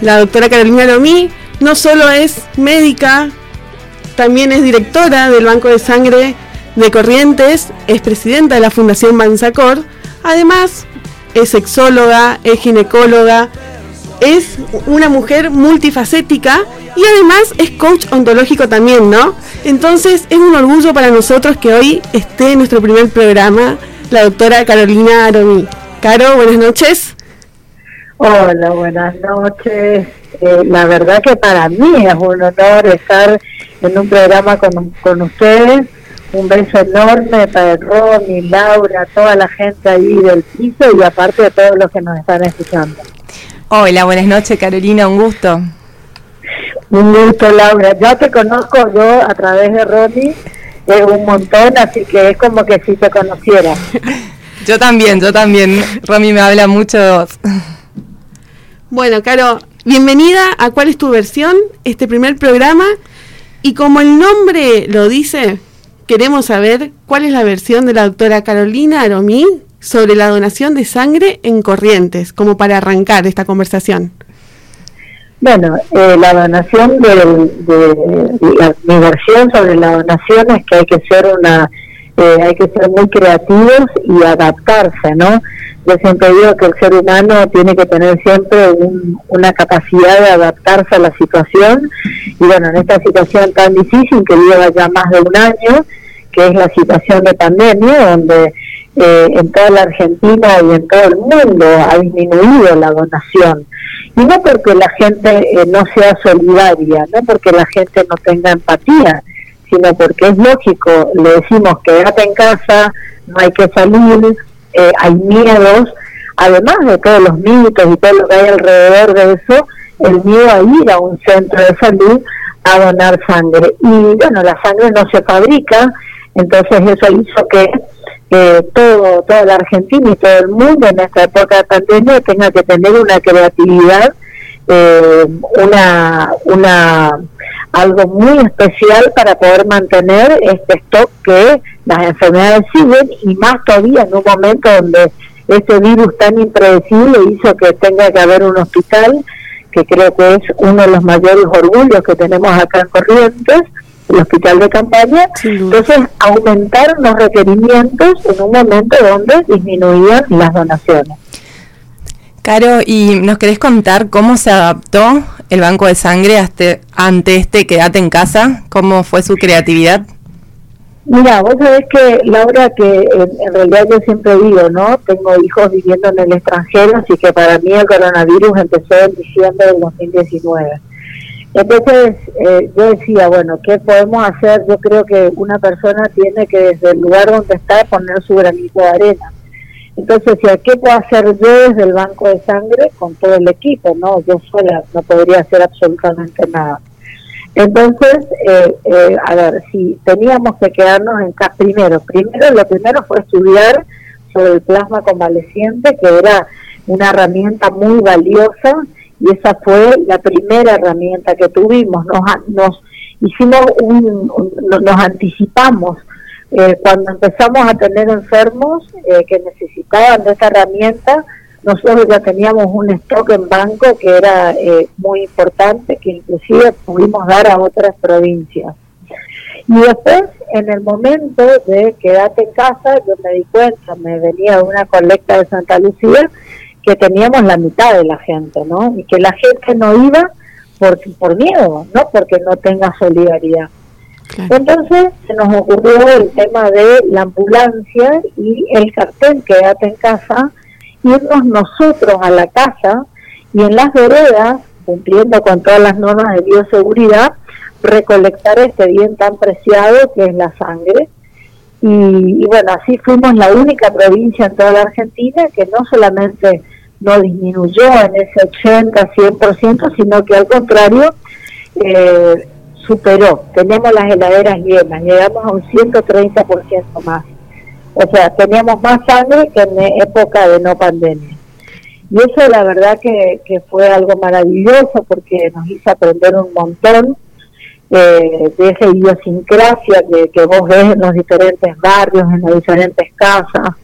La doctora Carolina Lomí no solo es médica, también es directora del Banco de Sangre de Corrientes, es presidenta de la Fundación Manzacor, además es sexóloga, es ginecóloga, es una mujer multifacética y además es coach ontológico también, ¿no? Entonces es un orgullo para nosotros que hoy esté en nuestro primer programa la doctora Carolina Aromi. Caro, buenas noches. Hola, buenas noches. Eh, la verdad que para mí es un honor estar en un programa con, con ustedes. Un beso enorme para Ronnie, Laura, toda la gente ahí del piso y aparte de todos los que nos están escuchando. Hola, buenas noches Carolina, un gusto. Un gusto Laura, ya te conozco yo a través de Ronnie es un montón, así que es como que si te conociera. yo también, yo también. Romy me habla mucho Bueno, Caro, bienvenida a ¿Cuál es tu versión? Este primer programa. Y como el nombre lo dice, queremos saber cuál es la versión de la doctora Carolina Aromí sobre la donación de sangre en Corrientes, como para arrancar esta conversación. Bueno, eh, la donación de, de, mi versión sobre la donación es que hay que ser una, eh, hay que ser muy creativos y adaptarse, ¿no? Yo siempre digo que el ser humano tiene que tener siempre una capacidad de adaptarse a la situación y bueno, en esta situación tan difícil que lleva ya más de un año, que es la situación de pandemia, donde eh, en toda la Argentina y en todo el mundo ha disminuido la donación y no porque la gente eh, no sea solidaria, no porque la gente no tenga empatía, sino porque es lógico, le decimos quédate en casa, no hay que salir, eh, hay miedos, además de todos los mitos y todo lo que hay alrededor de eso, el miedo a ir a un centro de salud a donar sangre. Y bueno, la sangre no se fabrica, entonces eso hizo que todo, toda la Argentina y todo el mundo en esta época de pandemia tenga que tener una creatividad, eh, una, una algo muy especial para poder mantener este stock que las enfermedades siguen y más todavía en un momento donde este virus tan impredecible hizo que tenga que haber un hospital que creo que es uno de los mayores orgullos que tenemos acá en Corrientes el hospital de campaña, entonces aumentaron los requerimientos en un momento donde disminuían las donaciones. Caro, ¿y nos querés contar cómo se adaptó el banco de sangre este, ante este quédate en casa? ¿Cómo fue su creatividad? Mira, vos sabés que, Laura, que en, realidad yo siempre digo, ¿no? Tengo hijos viviendo en el extranjero, así que para mí el coronavirus empezó en diciembre del 2019. Entonces eh, yo decía, bueno, ¿qué podemos hacer? Yo creo que una persona tiene que desde el lugar donde está poner su granito de arena. Entonces, ¿qué puedo hacer yo desde el banco de sangre con todo el equipo? No, yo sola no podría hacer absolutamente nada. Entonces, eh, eh, a ver, si teníamos que quedarnos en casa, primero, primero lo primero fue estudiar sobre el plasma convaleciente, que era una herramienta muy valiosa y esa fue la primera herramienta que tuvimos. Nos, nos hicimos un, nos anticipamos eh, cuando empezamos a tener enfermos eh, que necesitaban de esta herramienta. Nosotros ya teníamos un stock en banco que era eh, muy importante, que inclusive pudimos dar a otras provincias. Y después, en el momento de quedarte en casa, yo me di cuenta, me venía de una colecta de Santa Lucía, que teníamos la mitad de la gente, ¿no? Y que la gente no iba por, por miedo, no porque no tenga solidaridad. Entonces se nos ocurrió el tema de la ambulancia y el cartel Quédate en casa, irnos nosotros a la casa y en las veredas, cumpliendo con todas las normas de bioseguridad, recolectar este bien tan preciado que es la sangre. Y, y bueno, así fuimos la única provincia en toda la Argentina que no solamente no disminuyó en ese 80, 100%, sino que al contrario eh, superó. Tenemos las heladeras llenas, llegamos a un 130% más. O sea, teníamos más sangre que en época de no pandemia. Y eso la verdad que, que fue algo maravilloso porque nos hizo aprender un montón eh, de esa idiosincrasia que, que vos ves en los diferentes barrios, en las diferentes casas,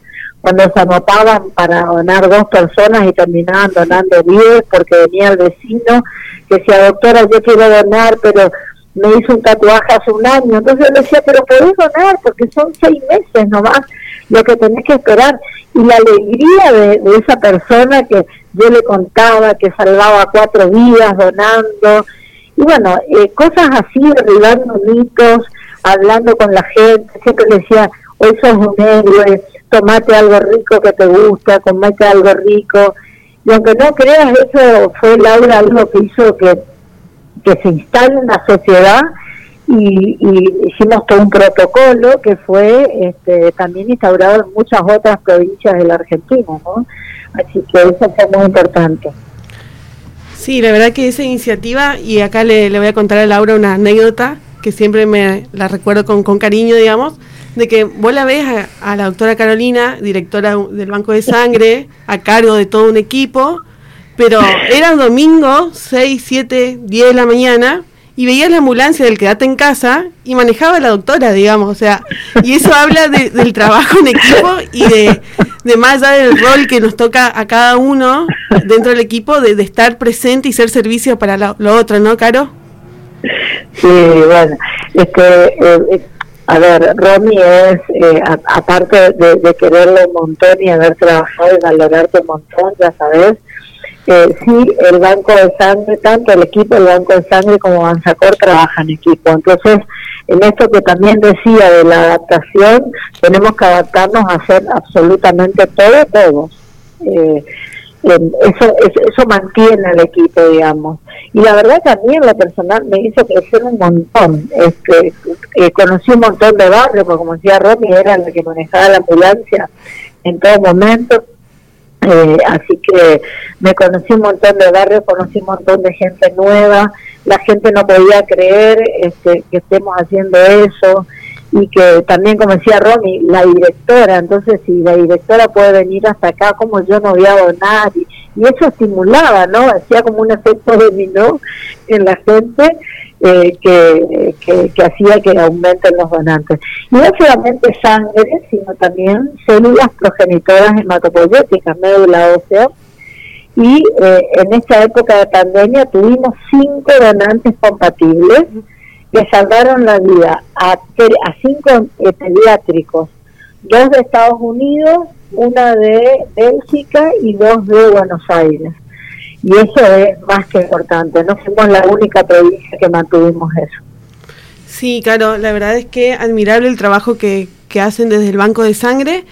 cuando se anotaban para donar dos personas y terminaban donando diez porque venía el vecino que decía, doctora, yo quiero donar, pero me hizo un tatuaje hace un año. Entonces yo le decía, pero podés donar porque son seis meses nomás lo que tenés que esperar. Y la alegría de, esa persona que yo le contaba que salvaba cuatro vidas donando. Y bueno, eh, cosas así, derribando mitos, hablando con la gente. Siempre le decía, hoy sos un héroe, tomate algo rico que te gusta, comete algo rico. Y aunque no creas, eso fue Laura algo que hizo que, que se instale en la sociedad y, hicimos todo un protocolo que fue este, también instaurado en muchas otras provincias de la Argentina, ¿no? Así que eso fue muy importante. Sí, la verdad que esa iniciativa, y acá le, voy a contar a Laura una anécdota que siempre me la recuerdo con, con cariño, digamos, de que vos la ves a, la doctora Carolina, directora del Banco de Sangre, a cargo de todo un equipo, pero era domingo, 6, 7, 10 de la mañana, y veías la ambulancia del quedate en casa y manejaba a la doctora, digamos, o sea, y eso habla del trabajo en equipo y de, de, más allá del rol que nos toca a cada uno dentro del equipo de, estar presente y ser servicio para lo, otro, ¿no, Caro? Sí, bueno, este, a ver, Romy es, eh, aparte de, de, quererlo un montón y haber trabajado y valorarte un montón, ya sabes, eh, sí, el banco de sangre, tanto el equipo del banco de sangre como Banzacor trabajan en equipo. Entonces, en esto que también decía de la adaptación, tenemos que adaptarnos a hacer absolutamente todo, todos. Eh, eso, eso, mantiene al equipo, digamos. Y la verdad también lo personal me hizo crecer un montón. Este, eh, conocí un montón de barrios, porque como decía Romy, era la que manejaba la ambulancia en todo momento eh, así que me conocí un montón de barrios, conocí un montón de gente nueva, la gente no podía creer este, que estemos haciendo eso y que también, como decía Romy, la directora, entonces si la directora puede venir hasta acá, como yo no voy a donar, y eso estimulaba, ¿no? Hacía como un efecto dominó en la gente eh, que, que, hacía que aumenten los donantes. Y no solamente sangre, sino también células progenitoras hematopoyéticas, médula ósea. Y eh, en esta época de pandemia tuvimos cinco donantes compatibles que salvaron la vida a, a cinco pediátricos, dos de Estados Unidos, una de Bélgica y dos de Buenos Aires y eso es más que importante. No fuimos la única provincia que mantuvimos eso. Sí, claro, la verdad es que admirable el trabajo que, que hacen desde el Banco de Sangre.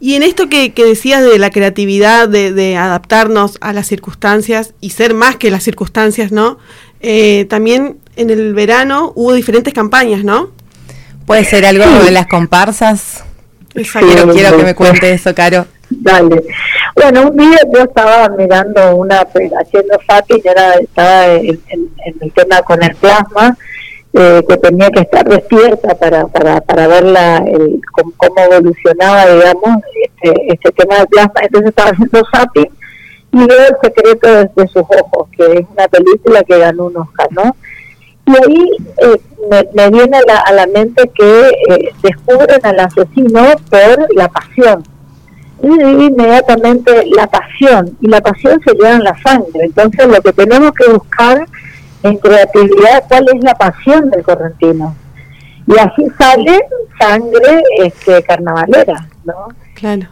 Y en esto que, que decías de la creatividad, de, de, adaptarnos a las circunstancias y ser más que las circunstancias, ¿no? Eh, también en el verano hubo diferentes campañas, ¿no? Puede ser algo de las comparsas. Quiero, quiero que me cuente eso, Caro. Dale. Bueno, un día yo estaba mirando una, haciendo zapping, era, estaba en, el tema con el plasma, eh, que tenía que estar despierta para, para, para ver la, el, cómo, evolucionaba, digamos, este, este tema del plasma. Entonces estaba haciendo zapping y veo El secreto de, sus ojos, que es una película que ganó un Oscar, ¿no? Y ahí eh, me, viene a la, a la mente que eh, descubren al asesino por la pasión y inmediatamente la pasión, y la pasión se lleva en la sangre. Entonces lo que tenemos que buscar en creatividad, cuál es la pasión del correntino. Y así sale sangre este, carnavalera, ¿no? Claro.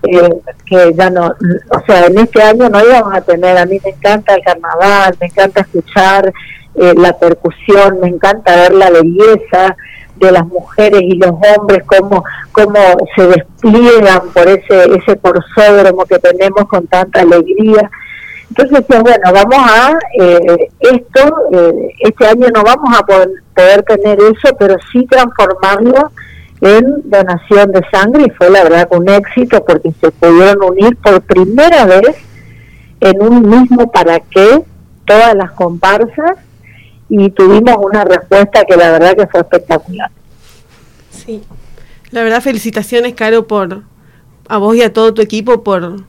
Que ya no, o sea, en este año no íbamos a tener, a mí me encanta el carnaval, me encanta escuchar eh, la percusión, me encanta ver la belleza, de las mujeres y los hombres, cómo, cómo se despliegan por ese, ese corsódromo que tenemos con tanta alegría. Entonces, bueno, vamos a eh, esto, eh, este año no vamos a poder tener eso, pero sí transformarlo en donación de sangre y fue la verdad un éxito porque se pudieron unir por primera vez en un mismo para qué todas las comparsas y tuvimos una respuesta que la verdad que fue espectacular. Sí, la verdad felicitaciones, Caro, por a vos y a todo tu equipo por,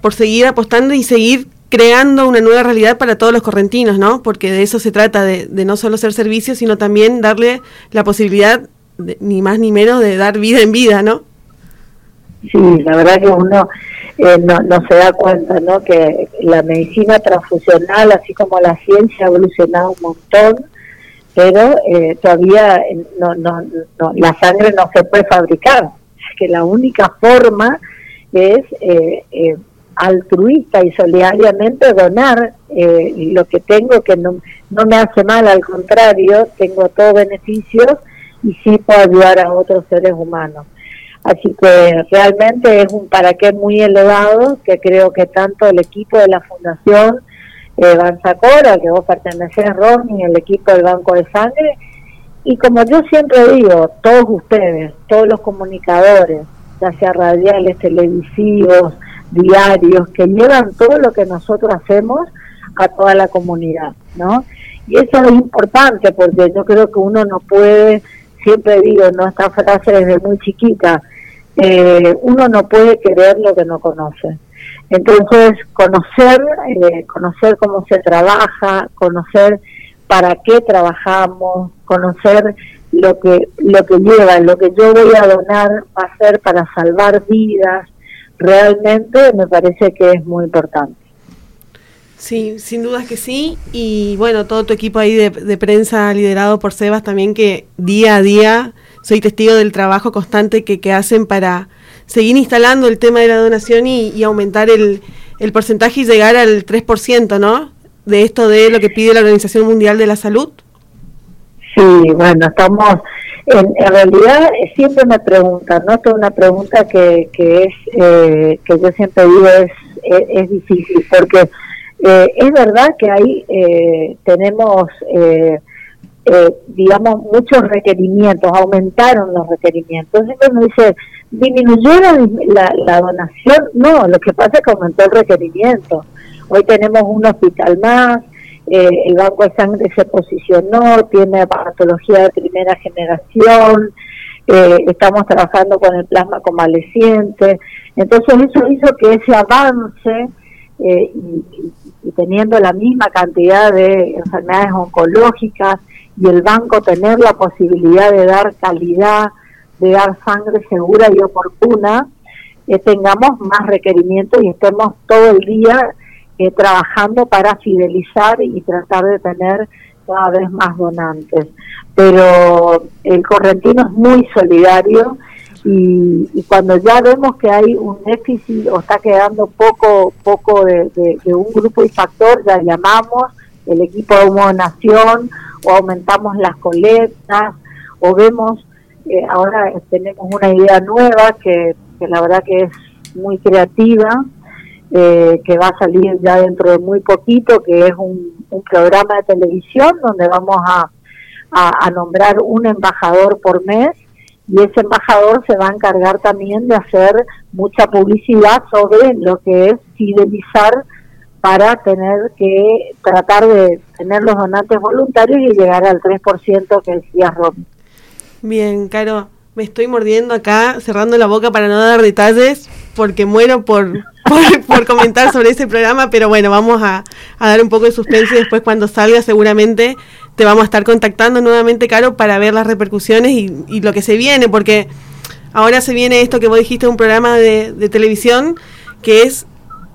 por seguir apostando y seguir creando una nueva realidad para todos los correntinos, ¿no? Porque de eso se trata, de, de no solo ser servicio, sino también darle la posibilidad, ni más ni menos, de dar vida en vida, ¿no? Sí, la verdad que uno eh, no, no se da cuenta, ¿no? Que la medicina transfusional, así como la ciencia, ha evolucionado un montón, pero eh, todavía eh, no, no, no, la sangre no se puede fabricar. Que la única forma es eh, altruista y solidariamente donar lo que tengo, que no, no me hace mal, al contrario, tengo todos beneficios y sí puedo ayudar a otros seres humanos. Así que realmente es un para qué muy elevado que creo que tanto el equipo de la Fundación eh, Banzacora, que vos pertenecés, Ronnie, el equipo del Banco de Sangre, y como yo siempre digo, todos ustedes, todos los comunicadores, ya sea radiales, televisivos, diarios, que llevan todo lo que nosotros hacemos a toda la comunidad, ¿no? Y eso es importante porque yo creo que uno no puede, siempre digo, ¿no? Esta frase desde muy chiquita, eh, uno no puede querer lo que no conoce. Entonces, conocer, eh, conocer cómo se trabaja, conocer para qué trabajamos, conocer lo que lo que lleva, lo que yo voy a donar va a ser para salvar vidas, realmente me parece que es muy importante. Sí, sin dudas que sí. Y bueno, todo tu equipo ahí de, de prensa liderado por Sebas también que día a día soy testigo del trabajo constante que, que hacen para seguir instalando el tema de la donación y, aumentar el, el, porcentaje y llegar al 3%, ¿no? De esto de lo que pide la Organización Mundial de la Salud. Sí, bueno, estamos, en, realidad eh, siempre me preguntan, ¿no? Esta es una pregunta que, que es, eh, que yo siempre digo es, es, difícil, porque eh, es verdad que ahí tenemos... Eh, eh, digamos, muchos requerimientos, aumentaron los requerimientos. Entonces uno dice, ¿disminuyó la, la, donación? No, lo que pasa es que aumentó el requerimiento. Hoy tenemos un hospital más, eh, el Banco de Sangre se posicionó, tiene patología de primera generación, eh, estamos trabajando con el plasma convaleciente. Entonces eso hizo que ese avance y, y teniendo la misma cantidad de enfermedades oncológicas, y el banco tener la posibilidad de dar calidad, de dar sangre segura y oportuna, eh, tengamos más requerimientos y estemos todo el día eh, trabajando para fidelizar y tratar de tener cada vez más donantes. Pero el correntino es muy solidario y, cuando ya vemos que hay un déficit o está quedando poco poco de, de un grupo y factor, ya llamamos el equipo de nación o aumentamos las colectas o vemos, eh, ahora tenemos una idea nueva que, la verdad que es muy creativa, eh, que va a salir ya dentro de muy poquito, que es un, programa de televisión donde vamos a, a, nombrar un embajador por mes y ese embajador se va a encargar también de hacer mucha publicidad sobre lo que es fidelizar para tener que tratar de tener los donantes voluntarios y llegar al 3% que decía Rob. Bien, Caro, me estoy mordiendo acá, cerrando la boca para no dar detalles, porque muero por, por, comentar sobre ese programa, pero bueno, vamos a, dar un poco de suspense y después cuando salga seguramente te vamos a estar contactando nuevamente, Caro, para ver las repercusiones y, lo que se viene, porque ahora se viene esto que vos dijiste, un programa de, televisión que es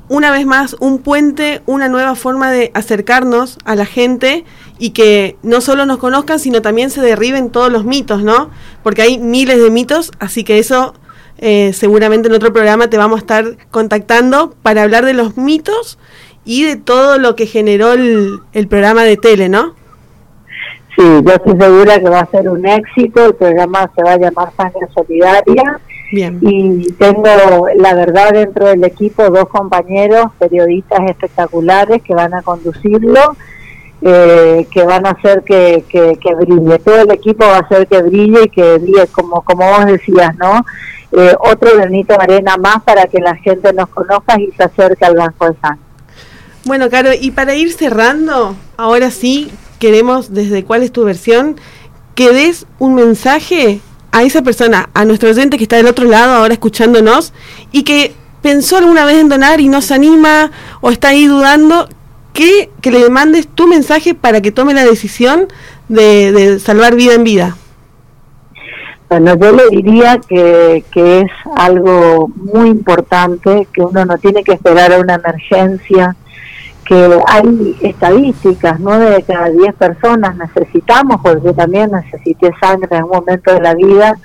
una vez más un puente, una nueva forma de acercarnos a la gente y que no solo nos conozcan, sino también se derriben todos los mitos, ¿no? Porque hay miles de mitos, así que eso eh, seguramente en otro programa te vamos a estar contactando para hablar de los mitos y de todo lo que generó el, el programa de tele, ¿no? Sí, yo estoy segura que va a ser un éxito, el programa se va a llamar Sangre Solidaria y tengo, la verdad, dentro del equipo dos compañeros periodistas espectaculares que van a conducirlo, eh, que van a hacer que, que, brille. Todo el equipo va a hacer que brille y que brille, como, como vos decías, ¿no? Eh, otro granito de arena más para que la gente nos conozca y se acerque al Banco de Sangre. Bueno, Caro, y para ir cerrando, ahora sí queremos, desde cuál es tu versión, que des un mensaje a esa persona, a nuestro oyente que está del otro lado ahora escuchándonos y que pensó alguna vez en donar y no se anima o está ahí dudando, que, que le mandes tu mensaje para que tome la decisión de, salvar vida en vida. Bueno, yo le diría que, que es algo muy importante, que uno no tiene que esperar a una emergencia, que hay estadísticas, nueve de cada diez personas necesitamos, porque yo también necesité sangre en un momento de la vida.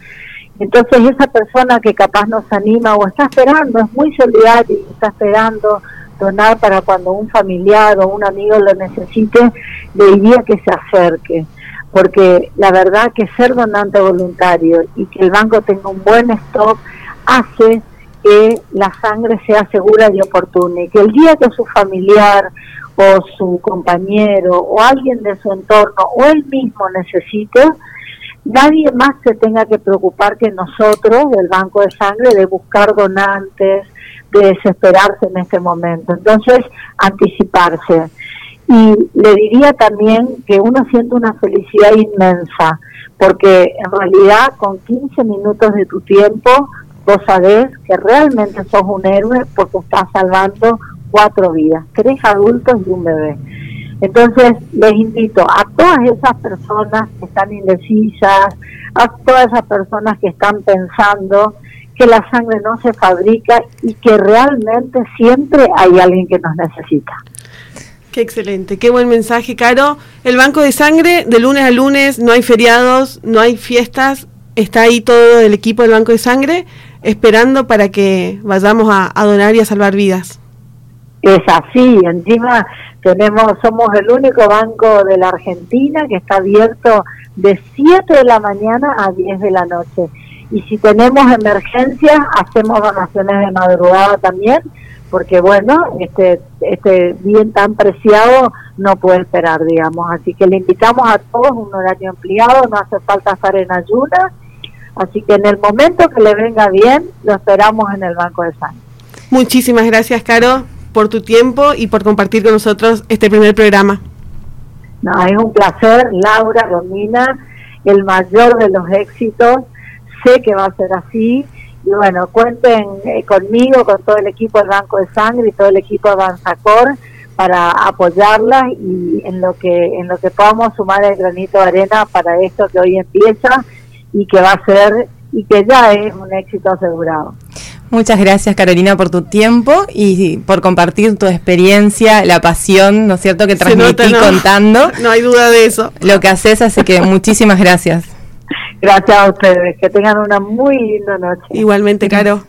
Entonces esa persona que capaz nos anima o está esperando, es muy solidaria y está esperando donar para cuando un familiar o un amigo lo necesite, le diría que se acerque porque la verdad que ser donante voluntario y que el banco tenga un buen stock hace que la sangre sea segura y oportuna y que el día que su familiar o su compañero o alguien de su entorno o él mismo necesite, nadie más se tenga que preocupar que nosotros del banco de sangre de buscar donantes, de desesperarse en este momento. Entonces, anticiparse. Y le diría también que uno siente una felicidad inmensa, porque en realidad con 15 minutos de tu tiempo vos sabés que realmente sos un héroe porque estás salvando cuatro vidas, tres adultos y un bebé. Entonces les invito a todas esas personas que están indecisas, a todas esas personas que están pensando que la sangre no se fabrica y que realmente siempre hay alguien que nos necesita. Qué excelente, qué buen mensaje, Caro. El Banco de Sangre, de lunes a lunes, no hay feriados, no hay fiestas, está ahí todo el equipo del Banco de Sangre esperando para que vayamos a, donar y a salvar vidas. Es así, encima tenemos, somos el único banco de la Argentina que está abierto de 7 de la mañana a 10 de la noche. Y si tenemos emergencias, hacemos donaciones de madrugada también porque bueno, este, este bien tan preciado no puede esperar, digamos. Así que le invitamos a todos un horario ampliado, no hace falta estar en ayuda. Así que en el momento que le venga bien, lo esperamos en el Banco de Sangre. Muchísimas gracias, Caro, por tu tiempo y por compartir con nosotros este primer programa. No, es un placer, Laura, Romina, el mayor de los éxitos. Sé que va a ser así y bueno, cuenten eh, conmigo, con todo el equipo del Banco de Sangre y todo el equipo de Avanzacor para apoyarlas y en lo que en lo que podamos sumar el granito de arena para esto que hoy empieza y que va a ser y que ya es un éxito asegurado. Muchas gracias Carolina por tu tiempo y por compartir tu experiencia, la pasión, ¿no es cierto?, que transmití contando. No hay duda de eso. Lo que haces, así que muchísimas gracias. Gracias a ustedes. Que tengan una muy linda noche. Igualmente, Caro.